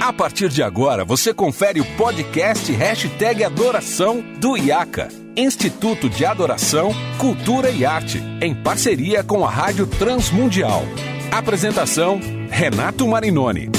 A partir de agora, você confere o podcast Hashtag Adoração do IACA, Instituto de Adoração, Cultura e Arte, em parceria com a Rádio Transmundial. Apresentação, Renato Marinoni.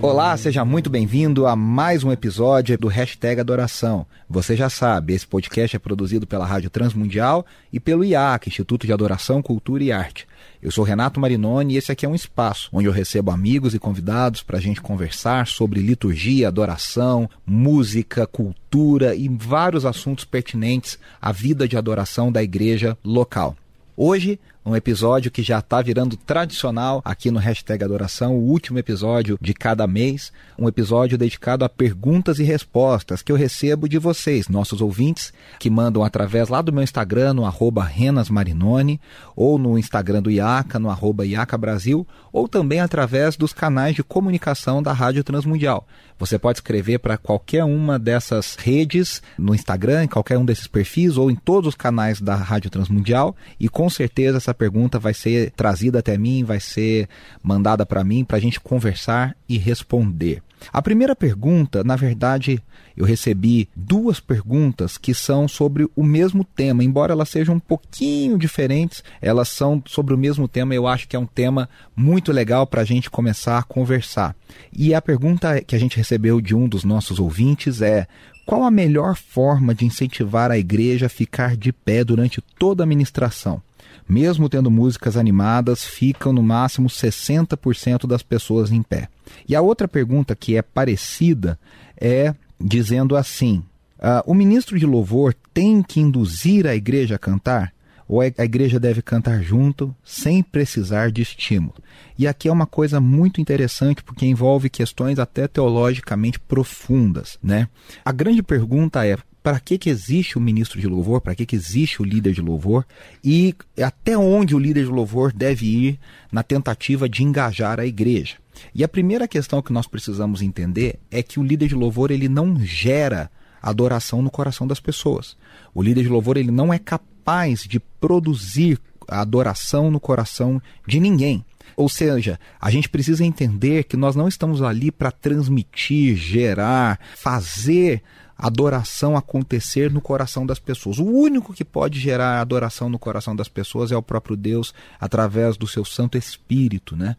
Olá, seja muito bem-vindo a mais um episódio do Hashtag Adoração. Você já sabe, esse podcast é produzido pela Rádio Transmundial e pelo IAC, Instituto de Adoração, Cultura e Arte. Eu sou Renato Marinoni e esse aqui é um espaço onde eu recebo amigos e convidados para a gente conversar sobre liturgia, adoração, música, cultura e vários assuntos pertinentes à vida de adoração da igreja local. Hoje um episódio que já está virando tradicional aqui no Hashtag Adoração, o último episódio de cada mês, um episódio dedicado a perguntas e respostas que eu recebo de vocês, nossos ouvintes, que mandam através lá do meu Instagram, no arroba renasmarinone, ou no Instagram do IACA, no arroba IACA Brasil, ou também através dos canais de comunicação da Rádio Transmundial. Você pode escrever para qualquer uma dessas redes, no Instagram, em qualquer um desses perfis, ou em todos os canais da Rádio Transmundial, e com certeza essa pergunta vai ser trazida até mim, vai ser mandada para mim para a gente conversar e responder. A primeira pergunta, na verdade, eu recebi duas perguntas que são sobre o mesmo tema, embora elas sejam um pouquinho diferentes, elas são sobre o mesmo tema. Eu acho que é um tema muito legal para a gente começar a conversar. E a pergunta que a gente recebeu de um dos nossos ouvintes é: qual a melhor forma de incentivar a igreja a ficar de pé durante toda a ministração? Mesmo tendo músicas animadas, ficam no máximo 60% das pessoas em pé. E a outra pergunta que é parecida é dizendo assim: uh, o ministro de louvor tem que induzir a igreja a cantar? Ou a igreja deve cantar junto, sem precisar de estímulo? E aqui é uma coisa muito interessante porque envolve questões até teologicamente profundas, né? A grande pergunta é: para que, que existe o ministro de louvor, para que, que existe o líder de louvor e até onde o líder de louvor deve ir na tentativa de engajar a igreja. E a primeira questão que nós precisamos entender é que o líder de louvor ele não gera adoração no coração das pessoas. O líder de louvor ele não é capaz de produzir adoração no coração de ninguém. Ou seja, a gente precisa entender que nós não estamos ali para transmitir, gerar, fazer adoração acontecer no coração das pessoas. O único que pode gerar adoração no coração das pessoas é o próprio Deus através do seu Santo Espírito, né?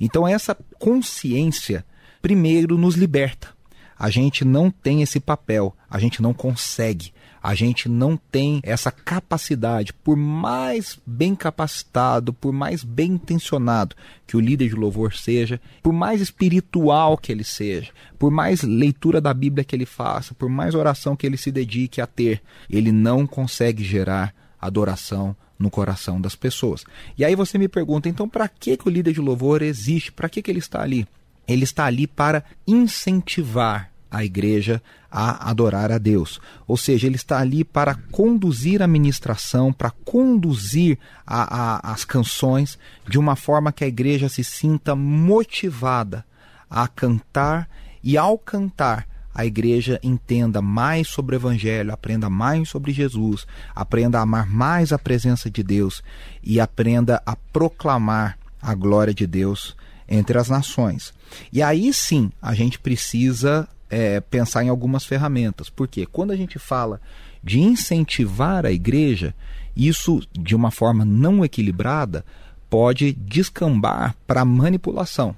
Então essa consciência primeiro nos liberta. A gente não tem esse papel, a gente não consegue a gente não tem essa capacidade, por mais bem capacitado, por mais bem intencionado que o líder de louvor seja, por mais espiritual que ele seja, por mais leitura da Bíblia que ele faça, por mais oração que ele se dedique a ter, ele não consegue gerar adoração no coração das pessoas. E aí você me pergunta, então para que, que o líder de louvor existe? Para que, que ele está ali? Ele está ali para incentivar a igreja a adorar a Deus. Ou seja, ele está ali para conduzir a ministração, para conduzir a, a, as canções de uma forma que a igreja se sinta motivada a cantar e, ao cantar, a igreja entenda mais sobre o Evangelho, aprenda mais sobre Jesus, aprenda a amar mais a presença de Deus e aprenda a proclamar a glória de Deus entre as nações. E aí sim a gente precisa é, pensar em algumas ferramentas. Porque quando a gente fala de incentivar a igreja, isso de uma forma não equilibrada pode descambar para manipulação.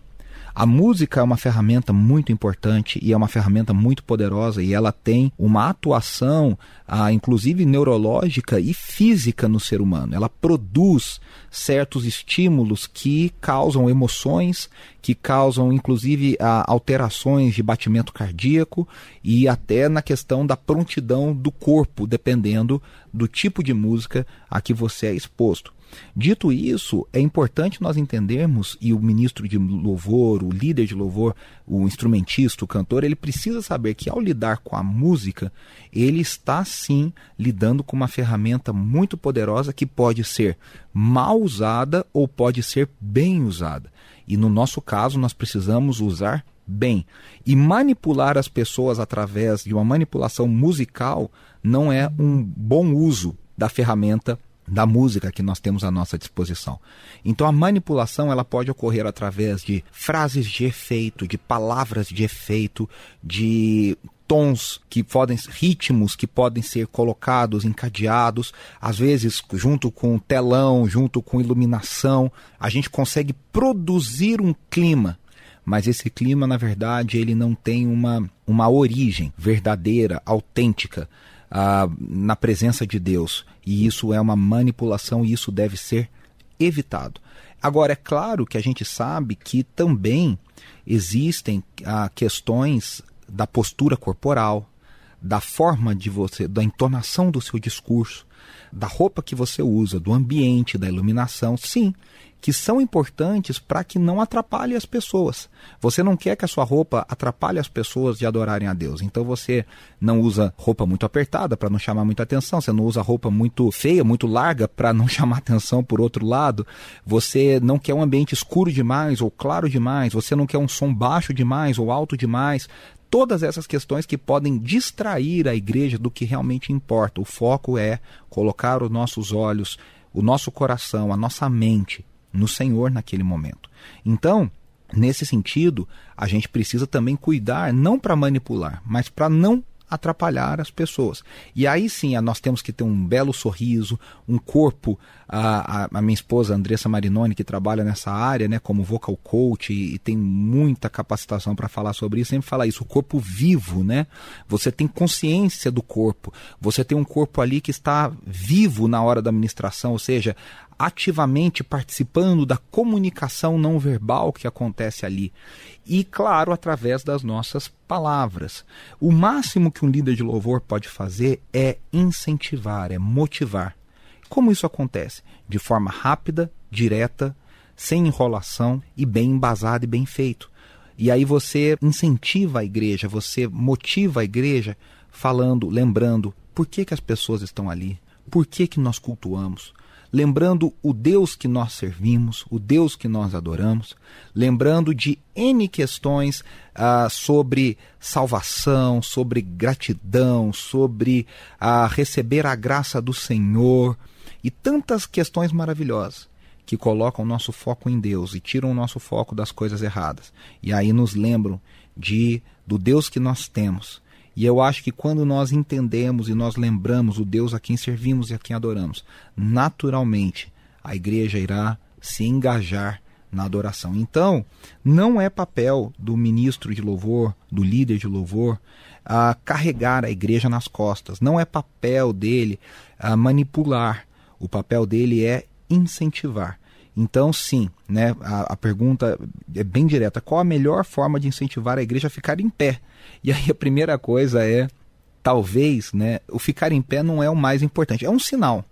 A música é uma ferramenta muito importante e é uma ferramenta muito poderosa e ela tem uma atuação, ah, inclusive neurológica e física no ser humano. Ela produz certos estímulos que causam emoções, que causam inclusive ah, alterações de batimento cardíaco e até na questão da prontidão do corpo, dependendo do tipo de música a que você é exposto. Dito isso, é importante nós entendermos, e o ministro de louvor, o líder de louvor, o instrumentista, o cantor, ele precisa saber que ao lidar com a música, ele está sim lidando com uma ferramenta muito poderosa que pode ser mal usada ou pode ser bem usada. E no nosso caso, nós precisamos usar bem. E manipular as pessoas através de uma manipulação musical não é um bom uso da ferramenta da música que nós temos à nossa disposição. Então a manipulação ela pode ocorrer através de frases de efeito, de palavras de efeito, de tons que podem ritmos que podem ser colocados encadeados, às vezes junto com telão, junto com iluminação, a gente consegue produzir um clima mas esse clima, na verdade, ele não tem uma, uma origem verdadeira, autêntica ah, na presença de Deus. E isso é uma manipulação e isso deve ser evitado. Agora, é claro que a gente sabe que também existem ah, questões da postura corporal, da forma de você, da entonação do seu discurso, da roupa que você usa, do ambiente, da iluminação. Sim, que são importantes para que não atrapalhe as pessoas. Você não quer que a sua roupa atrapalhe as pessoas de adorarem a Deus. Então você não usa roupa muito apertada para não chamar muita atenção, você não usa roupa muito feia, muito larga para não chamar atenção por outro lado. Você não quer um ambiente escuro demais ou claro demais, você não quer um som baixo demais ou alto demais todas essas questões que podem distrair a igreja do que realmente importa. O foco é colocar os nossos olhos, o nosso coração, a nossa mente no Senhor naquele momento. Então, nesse sentido, a gente precisa também cuidar, não para manipular, mas para não atrapalhar as pessoas. E aí sim, nós temos que ter um belo sorriso, um corpo. A, a, a, minha esposa Andressa Marinoni, que trabalha nessa área, né, como vocal coach e, e tem muita capacitação para falar sobre isso, sempre fala isso, o corpo vivo, né? Você tem consciência do corpo. Você tem um corpo ali que está vivo na hora da administração, ou seja, ativamente participando da comunicação não verbal que acontece ali. E, claro, através das nossas palavras. O máximo que um líder de louvor pode fazer é incentivar, é motivar. Como isso acontece? De forma rápida, direta, sem enrolação e bem embasado e bem feito. E aí você incentiva a igreja, você motiva a igreja falando, lembrando por que, que as pessoas estão ali, por que, que nós cultuamos, lembrando o Deus que nós servimos, o Deus que nós adoramos, lembrando de N questões ah, sobre salvação, sobre gratidão, sobre ah, receber a graça do Senhor e tantas questões maravilhosas que colocam o nosso foco em Deus e tiram o nosso foco das coisas erradas. E aí nos lembram de do Deus que nós temos e eu acho que quando nós entendemos e nós lembramos o Deus a quem servimos e a quem adoramos, naturalmente a igreja irá se engajar na adoração. Então, não é papel do ministro de louvor, do líder de louvor, a carregar a igreja nas costas. Não é papel dele a manipular. O papel dele é incentivar. Então, sim, né, a, a pergunta é bem direta: qual a melhor forma de incentivar a igreja a ficar em pé? E aí a primeira coisa é, talvez, né, o ficar em pé não é o mais importante. É um sinal.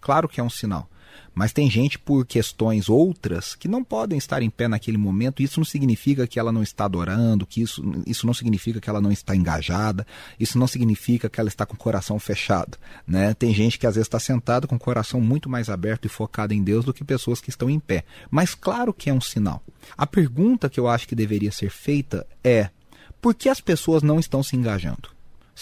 Claro que é um sinal. Mas tem gente por questões outras que não podem estar em pé naquele momento. Isso não significa que ela não está adorando, que isso, isso não significa que ela não está engajada, isso não significa que ela está com o coração fechado. Né? Tem gente que às vezes está sentada com o coração muito mais aberto e focado em Deus do que pessoas que estão em pé. Mas claro que é um sinal. A pergunta que eu acho que deveria ser feita é: por que as pessoas não estão se engajando?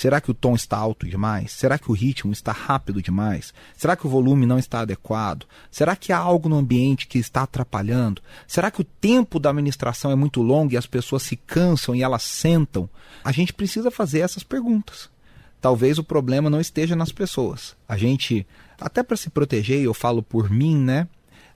Será que o tom está alto demais? Será que o ritmo está rápido demais? Será que o volume não está adequado? Será que há algo no ambiente que está atrapalhando? Será que o tempo da administração é muito longo e as pessoas se cansam e elas sentam? A gente precisa fazer essas perguntas. Talvez o problema não esteja nas pessoas. A gente, até para se proteger, eu falo por mim, né?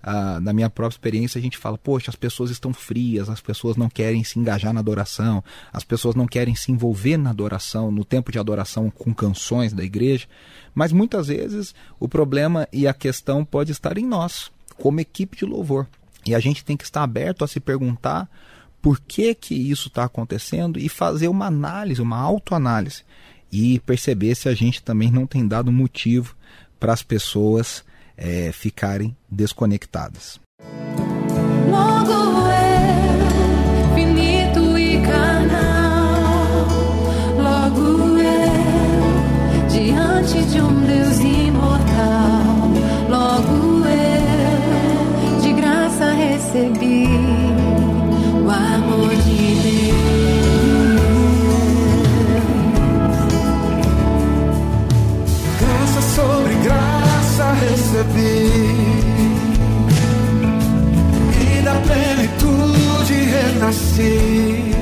Ah, na minha própria experiência, a gente fala, poxa, as pessoas estão frias, as pessoas não querem se engajar na adoração, as pessoas não querem se envolver na adoração, no tempo de adoração com canções da igreja. Mas muitas vezes o problema e a questão pode estar em nós, como equipe de louvor. E a gente tem que estar aberto a se perguntar por que, que isso está acontecendo e fazer uma análise, uma autoanálise. E perceber se a gente também não tem dado motivo para as pessoas é, ficarem desconectadas. Logo é finito e carnal, logo é diante de um Deus imortal, logo é de graça recebi bebi e da plenitude renasci.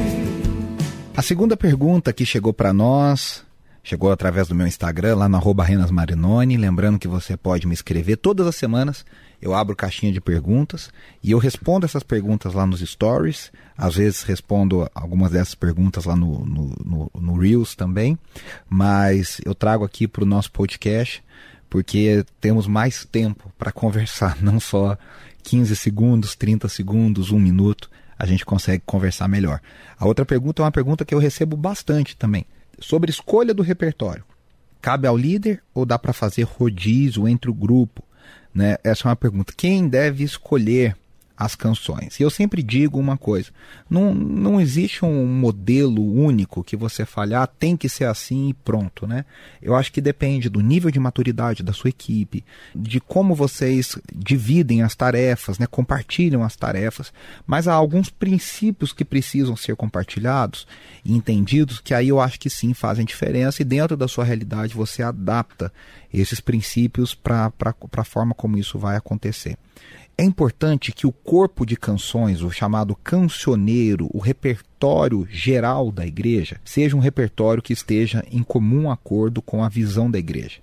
A segunda pergunta que chegou para nós chegou através do meu Instagram, lá no arroba Renas Marinoni. Lembrando que você pode me escrever todas as semanas. Eu abro caixinha de perguntas e eu respondo essas perguntas lá nos stories. Às vezes respondo algumas dessas perguntas lá no, no, no, no Reels também. Mas eu trago aqui para o nosso podcast porque temos mais tempo para conversar, não só 15 segundos, 30 segundos, um minuto. A gente consegue conversar melhor. A outra pergunta é uma pergunta que eu recebo bastante também sobre escolha do repertório. Cabe ao líder ou dá para fazer rodízio entre o grupo? Né? Essa é uma pergunta. Quem deve escolher as canções. E eu sempre digo uma coisa: não, não existe um modelo único que você falhar, ah, tem que ser assim e pronto, né? Eu acho que depende do nível de maturidade da sua equipe, de como vocês dividem as tarefas, né? compartilham as tarefas, mas há alguns princípios que precisam ser compartilhados e entendidos que aí eu acho que sim fazem diferença e dentro da sua realidade você adapta esses princípios para a forma como isso vai acontecer. É importante que o corpo de canções, o chamado cancioneiro, o repertório geral da igreja, seja um repertório que esteja em comum acordo com a visão da igreja.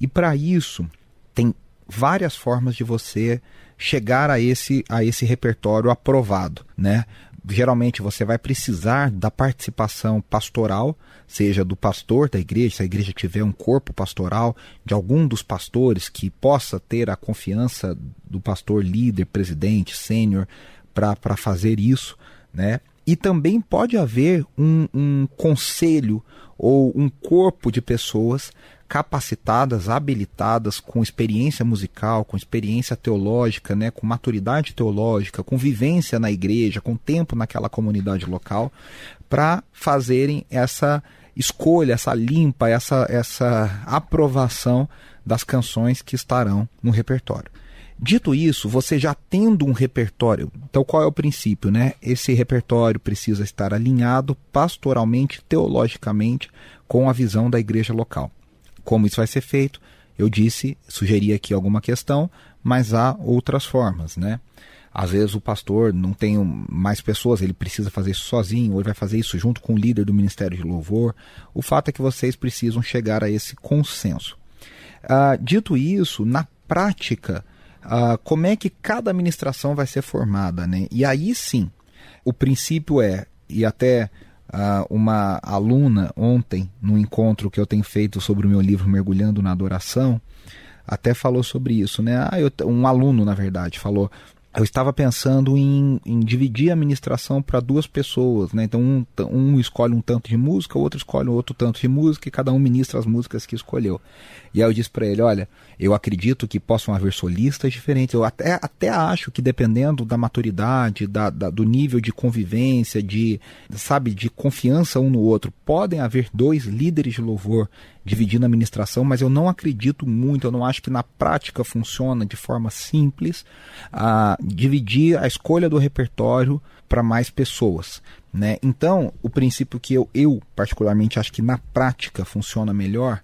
E para isso, tem várias formas de você chegar a esse, a esse repertório aprovado, né? Geralmente você vai precisar da participação pastoral, seja do pastor da igreja, se a igreja tiver um corpo pastoral, de algum dos pastores que possa ter a confiança do pastor líder, presidente, sênior, para fazer isso, né? E também pode haver um, um conselho ou um corpo de pessoas capacitadas, habilitadas, com experiência musical, com experiência teológica, né, com maturidade teológica, com vivência na igreja, com tempo naquela comunidade local, para fazerem essa escolha, essa limpa, essa, essa aprovação das canções que estarão no repertório. Dito isso, você já tendo um repertório, então qual é o princípio, né? Esse repertório precisa estar alinhado pastoralmente, teologicamente, com a visão da igreja local. Como isso vai ser feito? Eu disse, sugeri aqui alguma questão, mas há outras formas, né? Às vezes o pastor não tem mais pessoas, ele precisa fazer isso sozinho, ou ele vai fazer isso junto com o líder do Ministério de Louvor. O fato é que vocês precisam chegar a esse consenso. Uh, dito isso, na prática, uh, como é que cada administração vai ser formada? Né? E aí sim, o princípio é, e até uh, uma aluna ontem, no encontro que eu tenho feito sobre o meu livro Mergulhando na Adoração, até falou sobre isso, né? Ah, eu, um aluno, na verdade, falou: eu estava pensando em, em dividir a administração para duas pessoas, né? Então um, um, escolhe um tanto de música, o outro escolhe outro tanto de música e cada um ministra as músicas que escolheu. E aí eu disse para ele, olha, eu acredito que possam haver solistas diferentes. Eu até, até acho que dependendo da maturidade, da, da, do nível de convivência, de sabe, de confiança um no outro, podem haver dois líderes de louvor dividindo a administração, mas eu não acredito muito, eu não acho que na prática funciona de forma simples a dividir a escolha do repertório para mais pessoas. Né? Então, o princípio que eu, eu particularmente acho que na prática funciona melhor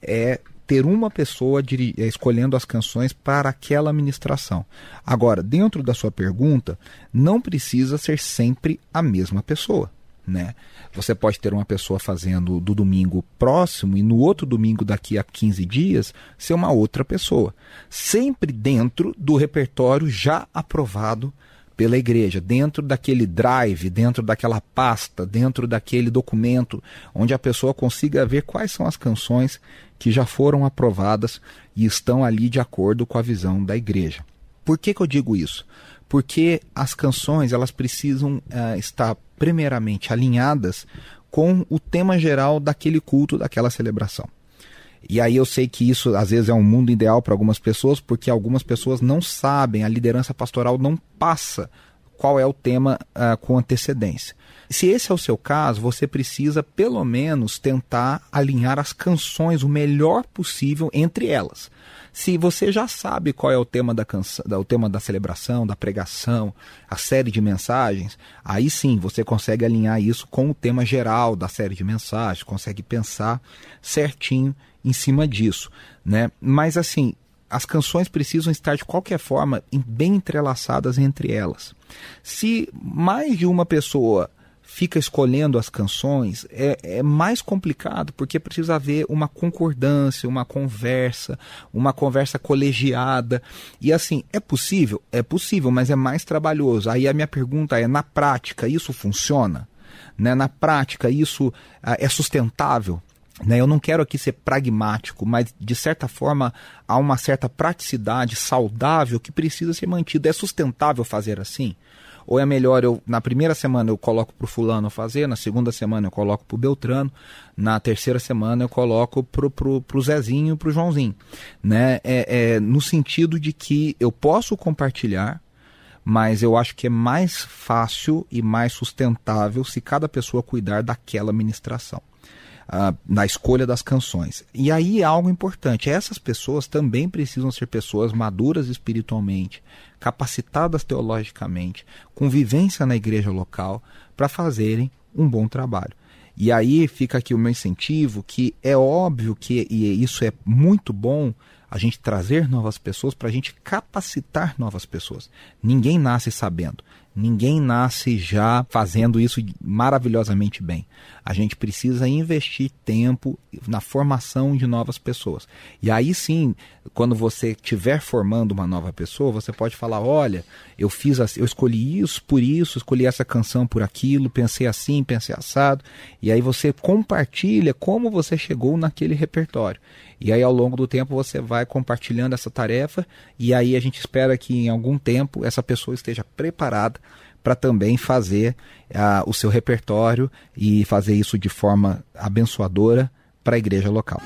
é ter uma pessoa escolhendo as canções para aquela ministração. Agora, dentro da sua pergunta, não precisa ser sempre a mesma pessoa né? Você pode ter uma pessoa fazendo do domingo próximo e no outro domingo daqui a 15 dias ser uma outra pessoa, sempre dentro do repertório já aprovado pela igreja, dentro daquele drive, dentro daquela pasta, dentro daquele documento, onde a pessoa consiga ver quais são as canções que já foram aprovadas e estão ali de acordo com a visão da igreja. Por que, que eu digo isso? Porque as canções elas precisam uh, estar primeiramente alinhadas com o tema geral daquele culto, daquela celebração. E aí eu sei que isso às vezes é um mundo ideal para algumas pessoas, porque algumas pessoas não sabem, a liderança pastoral não passa qual é o tema uh, com antecedência. Se esse é o seu caso, você precisa pelo menos tentar alinhar as canções o melhor possível entre elas. Se você já sabe qual é o tema da canção, o tema da celebração, da pregação, a série de mensagens, aí sim você consegue alinhar isso com o tema geral da série de mensagens, consegue pensar certinho em cima disso, né? Mas assim, as canções precisam estar de qualquer forma bem entrelaçadas entre elas. Se mais de uma pessoa fica escolhendo as canções, é, é mais complicado, porque precisa haver uma concordância, uma conversa, uma conversa colegiada. E assim, é possível? É possível, mas é mais trabalhoso. Aí a minha pergunta é: na prática, isso funciona? Né? Na prática, isso ah, é sustentável? Né, eu não quero aqui ser pragmático, mas de certa forma há uma certa praticidade saudável que precisa ser mantida. É sustentável fazer assim? Ou é melhor eu, na primeira semana eu coloco para o fulano fazer, na segunda semana eu coloco para o Beltrano, na terceira semana eu coloco para o Zezinho e para o Joãozinho. Né? É, é, no sentido de que eu posso compartilhar, mas eu acho que é mais fácil e mais sustentável se cada pessoa cuidar daquela ministração na escolha das canções. E aí é algo importante: essas pessoas também precisam ser pessoas maduras espiritualmente, capacitadas teologicamente, com vivência na igreja local, para fazerem um bom trabalho. E aí fica aqui o meu incentivo, que é óbvio que, e isso é muito bom, a gente trazer novas pessoas para a gente capacitar novas pessoas. Ninguém nasce sabendo. Ninguém nasce já fazendo isso maravilhosamente bem. A gente precisa investir tempo na formação de novas pessoas. E aí sim, quando você estiver formando uma nova pessoa, você pode falar: olha, eu fiz assim, eu escolhi isso por isso, escolhi essa canção por aquilo, pensei assim, pensei assado. E aí você compartilha como você chegou naquele repertório. E aí ao longo do tempo você vai compartilhando essa tarefa e aí a gente espera que em algum tempo essa pessoa esteja preparada para também fazer o seu repertório e fazer isso de forma abençoadora para a igreja local.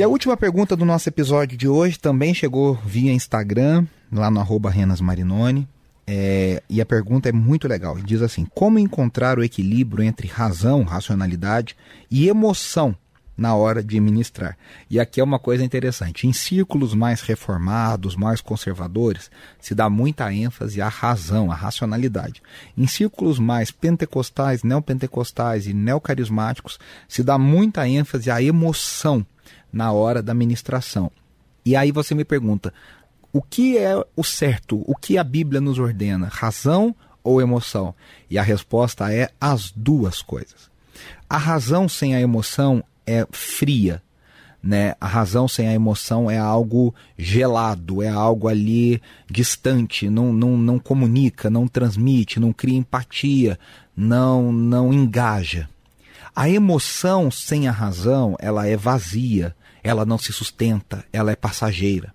E a última pergunta do nosso episódio de hoje também chegou via Instagram, lá no arroba Renas Marinoni. É, e a pergunta é muito legal. Diz assim: Como encontrar o equilíbrio entre razão, racionalidade e emoção na hora de ministrar? E aqui é uma coisa interessante: em círculos mais reformados, mais conservadores, se dá muita ênfase à razão, à racionalidade. Em círculos mais pentecostais, neopentecostais e neocarismáticos, se dá muita ênfase à emoção na hora da ministração. E aí você me pergunta: o que é o certo? O que a Bíblia nos ordena? Razão ou emoção? E a resposta é as duas coisas. A razão sem a emoção é fria, né? A razão sem a emoção é algo gelado, é algo ali distante, não, não, não comunica, não transmite, não cria empatia, não, não engaja. A emoção sem a razão, ela é vazia, ela não se sustenta, ela é passageira.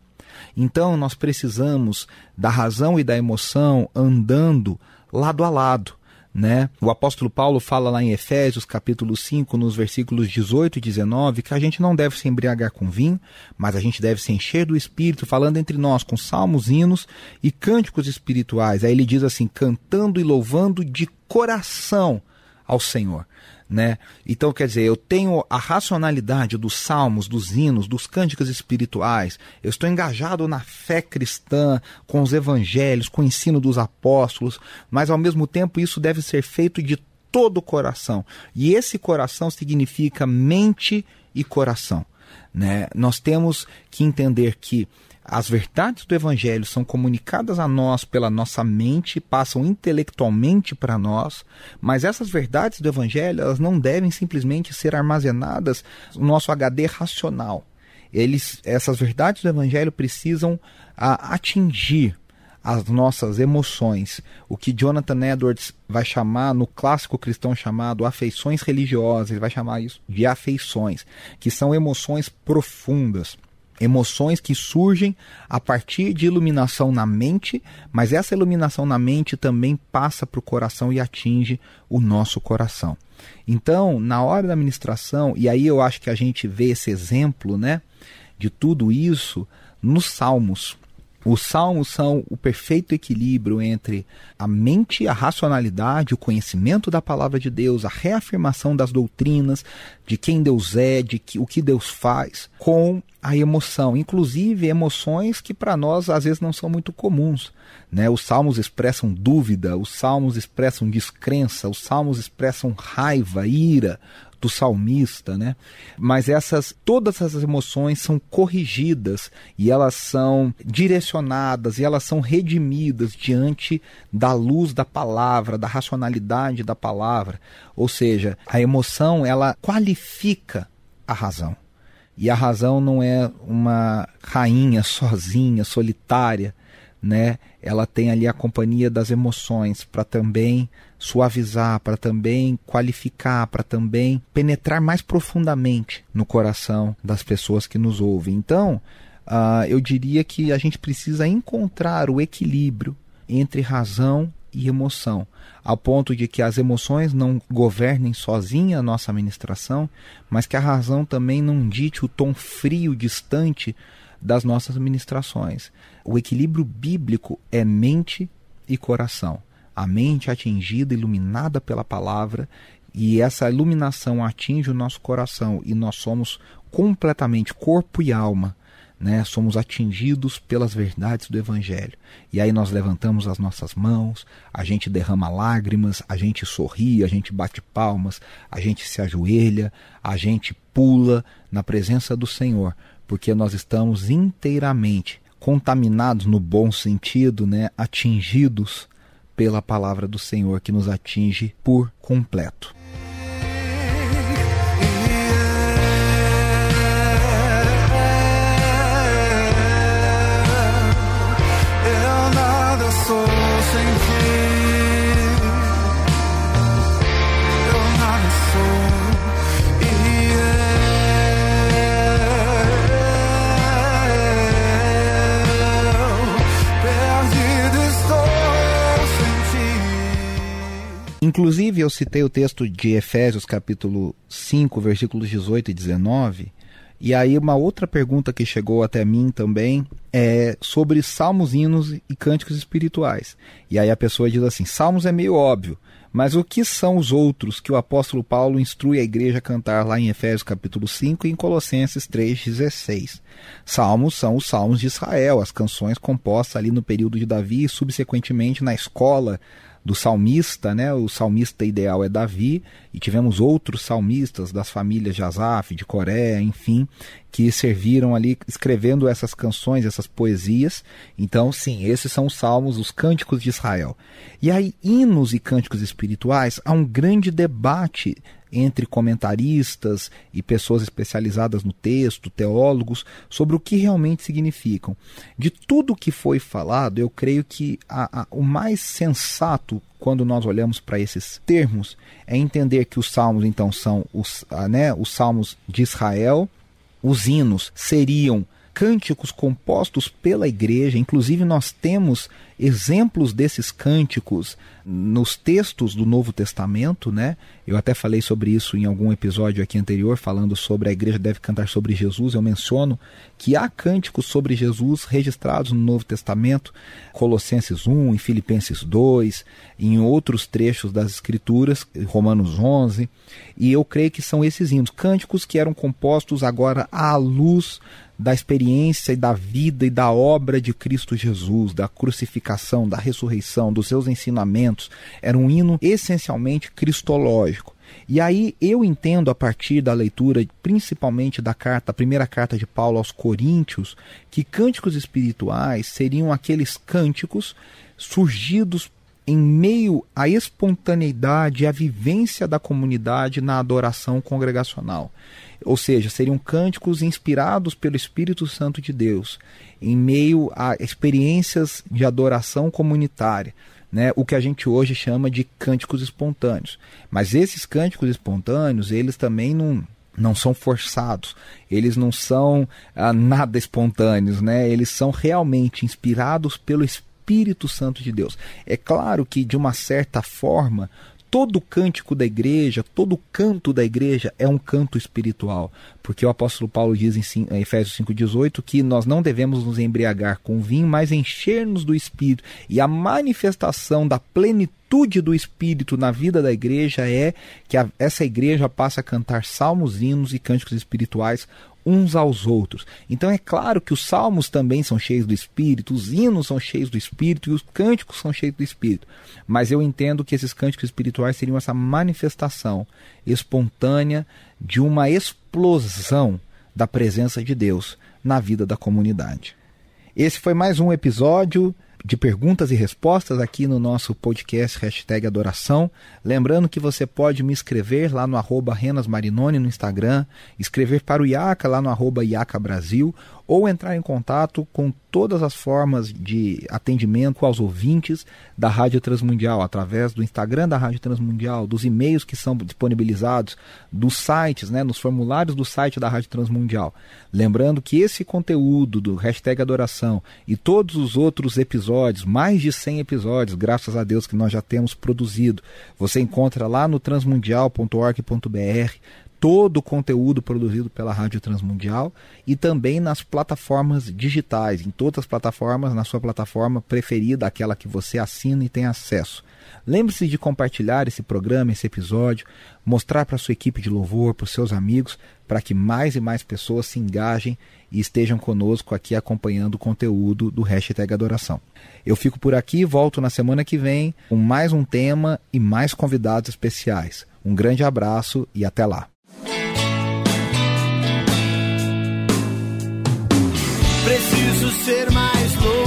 Então nós precisamos da razão e da emoção andando lado a lado. Né? O apóstolo Paulo fala lá em Efésios capítulo 5, nos versículos 18 e 19, que a gente não deve se embriagar com vinho, mas a gente deve se encher do Espírito, falando entre nós com salmos, hinos e cânticos espirituais. Aí ele diz assim: cantando e louvando de coração ao Senhor né? Então, quer dizer, eu tenho a racionalidade dos salmos, dos hinos, dos cânticos espirituais. Eu estou engajado na fé cristã, com os evangelhos, com o ensino dos apóstolos, mas ao mesmo tempo isso deve ser feito de todo o coração. E esse coração significa mente e coração, né? Nós temos que entender que as verdades do Evangelho são comunicadas a nós pela nossa mente, passam intelectualmente para nós, mas essas verdades do Evangelho elas não devem simplesmente ser armazenadas no nosso HD racional. Eles, essas verdades do Evangelho precisam a, atingir as nossas emoções, o que Jonathan Edwards vai chamar no clássico cristão chamado afeições religiosas, ele vai chamar isso de afeições, que são emoções profundas emoções que surgem a partir de iluminação na mente, mas essa iluminação na mente também passa para o coração e atinge o nosso coração. Então, na hora da ministração, e aí eu acho que a gente vê esse exemplo, né, de tudo isso nos Salmos. Os salmos são o perfeito equilíbrio entre a mente, a racionalidade, o conhecimento da palavra de Deus, a reafirmação das doutrinas, de quem Deus é, de que, o que Deus faz, com a emoção, inclusive emoções que para nós às vezes não são muito comuns. Né? Os salmos expressam dúvida, os salmos expressam descrença, os salmos expressam raiva, ira, do salmista, né? Mas essas todas essas emoções são corrigidas e elas são direcionadas e elas são redimidas diante da luz da palavra, da racionalidade da palavra. Ou seja, a emoção ela qualifica a razão. E a razão não é uma rainha sozinha, solitária, né? Ela tem ali a companhia das emoções para também suavizar, para também qualificar, para também penetrar mais profundamente no coração das pessoas que nos ouvem. Então, uh, eu diria que a gente precisa encontrar o equilíbrio entre razão e emoção, ao ponto de que as emoções não governem sozinha a nossa administração, mas que a razão também não dite o tom frio, distante das nossas ministrações. O equilíbrio bíblico é mente e coração. A mente atingida, iluminada pela palavra, e essa iluminação atinge o nosso coração e nós somos completamente corpo e alma, né? Somos atingidos pelas verdades do evangelho. E aí nós levantamos as nossas mãos, a gente derrama lágrimas, a gente sorri, a gente bate palmas, a gente se ajoelha, a gente pula na presença do Senhor, porque nós estamos inteiramente contaminados no bom sentido, né, atingidos pela palavra do Senhor que nos atinge por completo. Inclusive, eu citei o texto de Efésios, capítulo 5, versículos 18 e 19. E aí, uma outra pergunta que chegou até mim também é sobre salmos, hinos e cânticos espirituais. E aí a pessoa diz assim: salmos é meio óbvio, mas o que são os outros que o apóstolo Paulo instrui a igreja a cantar lá em Efésios capítulo 5 e em Colossenses 3,16? Salmos são os salmos de Israel, as canções compostas ali no período de Davi e subsequentemente na escola do salmista, né? O salmista ideal é Davi, e tivemos outros salmistas das famílias de Asaf, de Coreia, enfim, que serviram ali escrevendo essas canções, essas poesias. Então, sim, esses são os salmos, os cânticos de Israel. E aí, hinos e cânticos espirituais, há um grande debate entre comentaristas e pessoas especializadas no texto, teólogos, sobre o que realmente significam. De tudo que foi falado, eu creio que a, a, o mais sensato quando nós olhamos para esses termos é entender que os salmos então são os, né, os salmos de Israel, os hinos seriam cânticos compostos pela igreja, inclusive nós temos exemplos desses cânticos nos textos do Novo Testamento, né? Eu até falei sobre isso em algum episódio aqui anterior, falando sobre a igreja deve cantar sobre Jesus. Eu menciono que há cânticos sobre Jesus registrados no Novo Testamento, Colossenses 1, em Filipenses 2, em outros trechos das Escrituras, Romanos 11, e eu creio que são esses hinos, cânticos que eram compostos agora à luz da experiência e da vida e da obra de Cristo Jesus, da crucificação, da ressurreição, dos seus ensinamentos. Era um hino essencialmente cristológico. E aí eu entendo a partir da leitura, principalmente da carta, a primeira carta de Paulo aos Coríntios, que cânticos espirituais seriam aqueles cânticos surgidos em meio à espontaneidade e à vivência da comunidade na adoração congregacional. Ou seja, seriam cânticos inspirados pelo Espírito Santo de Deus, em meio a experiências de adoração comunitária. Né, o que a gente hoje chama de cânticos espontâneos. Mas esses cânticos espontâneos, eles também não, não são forçados, eles não são ah, nada espontâneos, né? eles são realmente inspirados pelo Espírito Santo de Deus. É claro que, de uma certa forma, todo cântico da igreja, todo canto da igreja é um canto espiritual, porque o apóstolo Paulo diz em Efésios 5:18 que nós não devemos nos embriagar com vinho, mas encher-nos do espírito. E a manifestação da plenitude do espírito na vida da igreja é que a, essa igreja passa a cantar salmos, hinos e cânticos espirituais uns aos outros. Então é claro que os salmos também são cheios do Espírito, os hinos são cheios do Espírito e os cânticos são cheios do Espírito. Mas eu entendo que esses cânticos espirituais seriam essa manifestação espontânea de uma explosão da presença de Deus na vida da comunidade. Esse foi mais um episódio de perguntas e respostas aqui no nosso podcast hashtag Adoração. Lembrando que você pode me escrever lá no arroba Renas Marinoni no Instagram, escrever para o IACA lá no arroba IACA Brasil ou entrar em contato com todas as formas de atendimento aos ouvintes da Rádio Transmundial, através do Instagram da Rádio Transmundial, dos e-mails que são disponibilizados, dos sites, né, nos formulários do site da Rádio Transmundial. Lembrando que esse conteúdo do hashtag Adoração e todos os outros episódios, mais de 100 episódios, graças a Deus que nós já temos produzido, você encontra lá no transmundial.org.br todo o conteúdo produzido pela Rádio Transmundial e também nas plataformas digitais, em todas as plataformas, na sua plataforma preferida, aquela que você assina e tem acesso. Lembre-se de compartilhar esse programa, esse episódio, mostrar para sua equipe de louvor, para os seus amigos, para que mais e mais pessoas se engajem e estejam conosco aqui acompanhando o conteúdo do hashtag Adoração. Eu fico por aqui, volto na semana que vem com mais um tema e mais convidados especiais. Um grande abraço e até lá. Preciso ser mais louco.